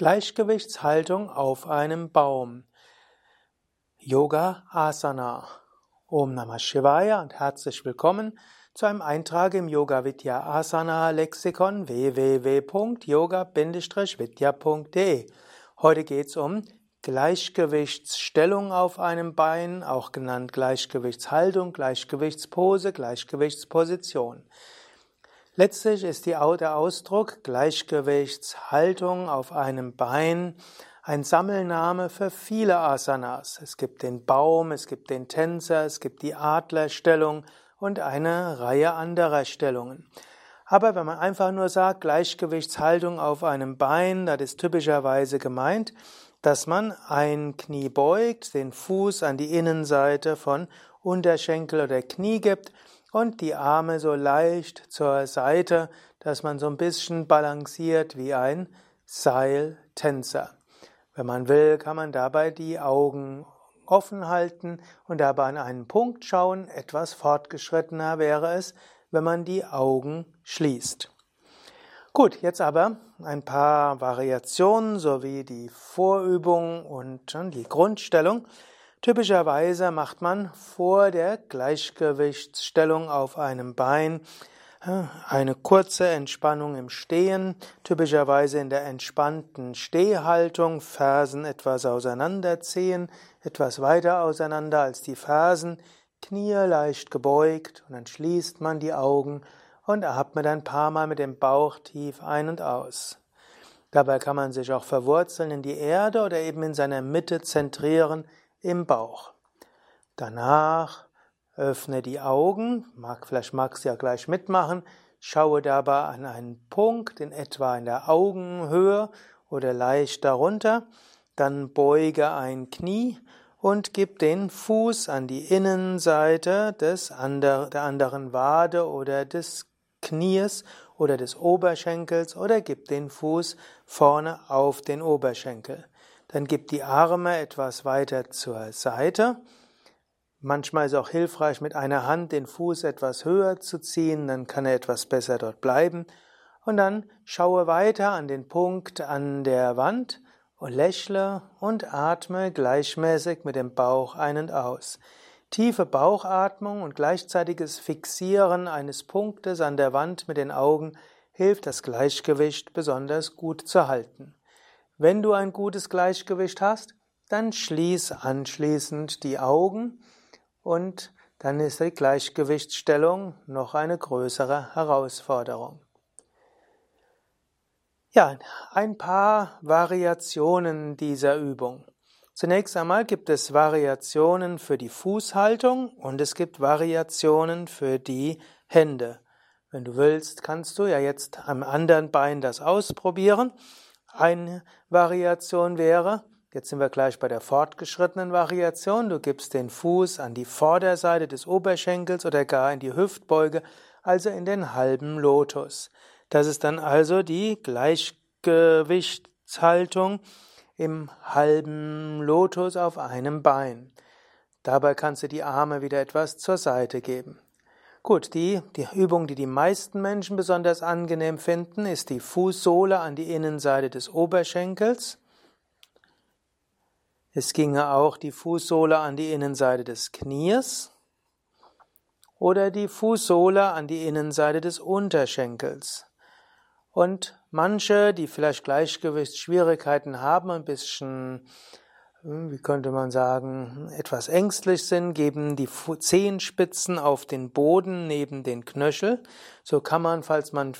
Gleichgewichtshaltung auf einem Baum. Yoga Asana. Om Namah Shivaya und herzlich willkommen zu einem Eintrag im Yoga Vidya Asana Lexikon www.yoga-vidya.de. Heute geht's um Gleichgewichtsstellung auf einem Bein, auch genannt Gleichgewichtshaltung, Gleichgewichtspose, Gleichgewichtsposition. Letztlich ist die, der Ausdruck Gleichgewichtshaltung auf einem Bein ein Sammelname für viele Asanas. Es gibt den Baum, es gibt den Tänzer, es gibt die Adlerstellung und eine Reihe anderer Stellungen. Aber wenn man einfach nur sagt Gleichgewichtshaltung auf einem Bein, das ist typischerweise gemeint, dass man ein Knie beugt, den Fuß an die Innenseite von Unterschenkel oder Knie gibt und die Arme so leicht zur Seite, dass man so ein bisschen balanciert wie ein Seiltänzer. Wenn man will, kann man dabei die Augen offen halten und dabei an einen Punkt schauen. Etwas fortgeschrittener wäre es, wenn man die Augen schließt. Gut, jetzt aber ein paar Variationen sowie die Vorübung und die Grundstellung. Typischerweise macht man vor der Gleichgewichtsstellung auf einem Bein äh, eine kurze Entspannung im Stehen, typischerweise in der entspannten Stehhaltung, Fersen etwas auseinanderziehen, etwas weiter auseinander als die Fersen, Knie leicht gebeugt und dann schließt man die Augen und atmet ein paar Mal mit dem Bauch tief ein und aus. Dabei kann man sich auch verwurzeln in die Erde oder eben in seiner Mitte zentrieren, im Bauch. Danach öffne die Augen, mag, vielleicht magst du ja gleich mitmachen, schaue dabei an einen Punkt in etwa in der Augenhöhe oder leicht darunter, dann beuge ein Knie und gib den Fuß an die Innenseite des ander, der anderen Wade oder des Knies oder des Oberschenkels oder gib den Fuß vorne auf den Oberschenkel. Dann gib die Arme etwas weiter zur Seite. Manchmal ist auch hilfreich, mit einer Hand den Fuß etwas höher zu ziehen, dann kann er etwas besser dort bleiben. Und dann schaue weiter an den Punkt an der Wand und lächle und atme gleichmäßig mit dem Bauch ein und aus. Tiefe Bauchatmung und gleichzeitiges Fixieren eines Punktes an der Wand mit den Augen hilft, das Gleichgewicht besonders gut zu halten. Wenn du ein gutes Gleichgewicht hast, dann schließ anschließend die Augen und dann ist die Gleichgewichtsstellung noch eine größere Herausforderung. Ja, ein paar Variationen dieser Übung. Zunächst einmal gibt es Variationen für die Fußhaltung und es gibt Variationen für die Hände. Wenn du willst, kannst du ja jetzt am anderen Bein das ausprobieren eine Variation wäre, jetzt sind wir gleich bei der fortgeschrittenen Variation, du gibst den Fuß an die Vorderseite des Oberschenkels oder gar in die Hüftbeuge, also in den halben Lotus. Das ist dann also die Gleichgewichtshaltung im halben Lotus auf einem Bein. Dabei kannst du die Arme wieder etwas zur Seite geben. Gut, die, die Übung, die die meisten Menschen besonders angenehm finden, ist die Fußsohle an die Innenseite des Oberschenkels. Es ginge auch die Fußsohle an die Innenseite des Knies oder die Fußsohle an die Innenseite des Unterschenkels. Und manche, die vielleicht Gleichgewichtsschwierigkeiten haben, ein bisschen wie könnte man sagen, etwas ängstlich sind, geben die Zehenspitzen auf den Boden neben den Knöchel. So kann man, falls man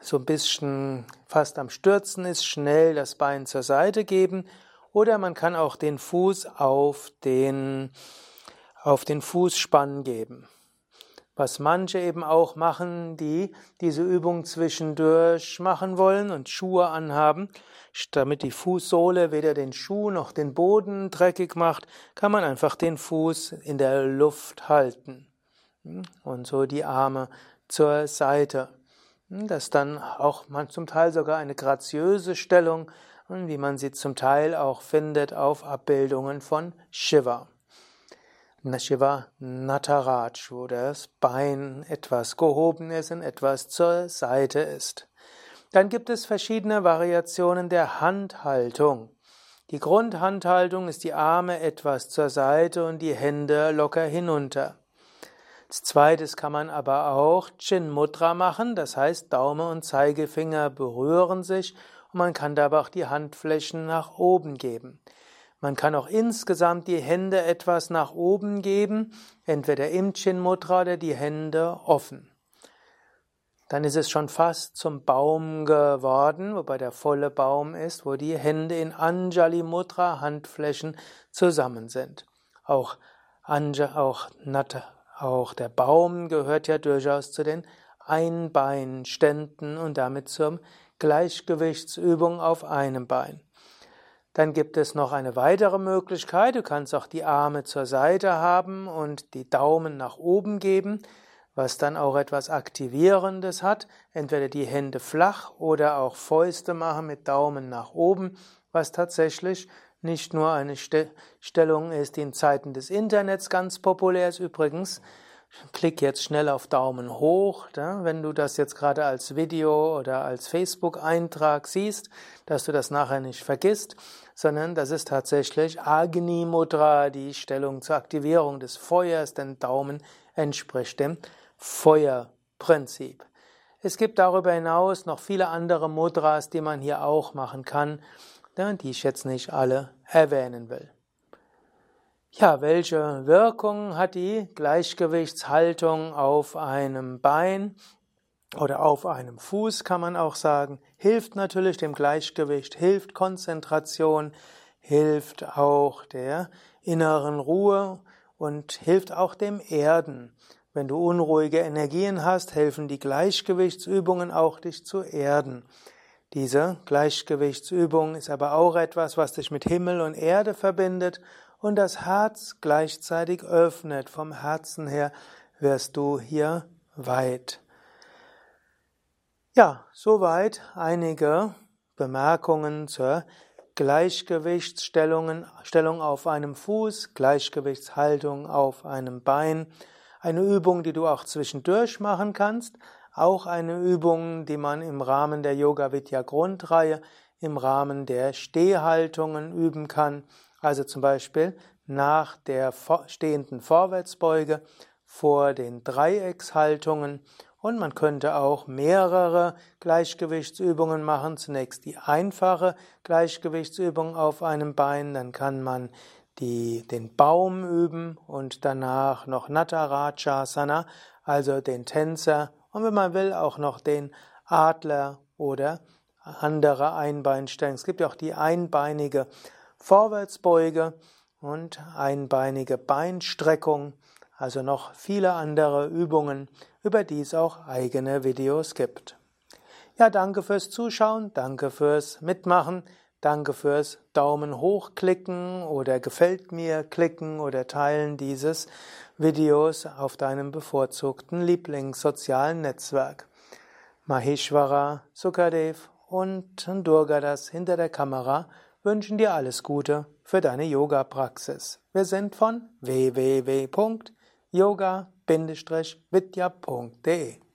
so ein bisschen fast am Stürzen ist, schnell das Bein zur Seite geben. Oder man kann auch den Fuß auf den, auf den Fußspann geben. Was manche eben auch machen, die diese Übung zwischendurch machen wollen und Schuhe anhaben, damit die Fußsohle weder den Schuh noch den Boden dreckig macht, kann man einfach den Fuß in der Luft halten. Und so die Arme zur Seite. Das ist dann auch man zum Teil sogar eine graziöse Stellung, wie man sie zum Teil auch findet auf Abbildungen von Shiva. Shiva Nataraj, wo das Bein etwas gehoben ist und etwas zur Seite ist. Dann gibt es verschiedene Variationen der Handhaltung. Die Grundhandhaltung ist die Arme etwas zur Seite und die Hände locker hinunter. Als zweites kann man aber auch Chin Mudra machen, das heißt Daumen und Zeigefinger berühren sich und man kann dabei auch die Handflächen nach oben geben. Man kann auch insgesamt die Hände etwas nach oben geben, entweder im Chin Mudra oder die Hände offen dann ist es schon fast zum Baum geworden, wobei der volle Baum ist, wo die Hände in Anjali Mudra, Handflächen, zusammen sind. Auch, Anja, auch, Natta, auch der Baum gehört ja durchaus zu den Einbeinständen und damit zur Gleichgewichtsübung auf einem Bein. Dann gibt es noch eine weitere Möglichkeit. Du kannst auch die Arme zur Seite haben und die Daumen nach oben geben was dann auch etwas Aktivierendes hat, entweder die Hände flach oder auch Fäuste machen mit Daumen nach oben, was tatsächlich nicht nur eine Stellung ist, die in Zeiten des Internets ganz populär ist. Übrigens, klick jetzt schnell auf Daumen hoch, wenn du das jetzt gerade als Video oder als Facebook-Eintrag siehst, dass du das nachher nicht vergisst, sondern das ist tatsächlich Agni Mudra, die Stellung zur Aktivierung des Feuers, denn Daumen entspricht dem Feuerprinzip. Es gibt darüber hinaus noch viele andere Mudras, die man hier auch machen kann, die ich jetzt nicht alle erwähnen will. Ja, welche Wirkung hat die Gleichgewichtshaltung auf einem Bein oder auf einem Fuß, kann man auch sagen? Hilft natürlich dem Gleichgewicht, hilft Konzentration, hilft auch der inneren Ruhe und hilft auch dem Erden. Wenn du unruhige Energien hast, helfen die Gleichgewichtsübungen auch, dich zu erden. Diese Gleichgewichtsübung ist aber auch etwas, was dich mit Himmel und Erde verbindet und das Herz gleichzeitig öffnet. Vom Herzen her wirst du hier weit. Ja, soweit einige Bemerkungen zur Gleichgewichtsstellung auf einem Fuß, Gleichgewichtshaltung auf einem Bein. Eine Übung, die du auch zwischendurch machen kannst. Auch eine Übung, die man im Rahmen der Yoga Vidya Grundreihe im Rahmen der Stehhaltungen üben kann. Also zum Beispiel nach der stehenden Vorwärtsbeuge vor den Dreieckshaltungen und man könnte auch mehrere Gleichgewichtsübungen machen. Zunächst die einfache Gleichgewichtsübung auf einem Bein, dann kann man die, den Baum üben und danach noch Natarajasana, also den Tänzer und wenn man will auch noch den Adler oder andere Einbeinstellungen. Es gibt ja auch die einbeinige Vorwärtsbeuge und einbeinige Beinstreckung, also noch viele andere Übungen, über die es auch eigene Videos gibt. Ja, danke fürs Zuschauen, danke fürs Mitmachen. Danke fürs Daumen hoch klicken oder gefällt mir klicken oder teilen dieses Videos auf deinem bevorzugten Lieblingssozialen Netzwerk. Maheshwara, Sukadev und Durgadas hinter der Kamera wünschen dir alles Gute für deine Yoga-Praxis. Wir sind von www.yoga-vidya.de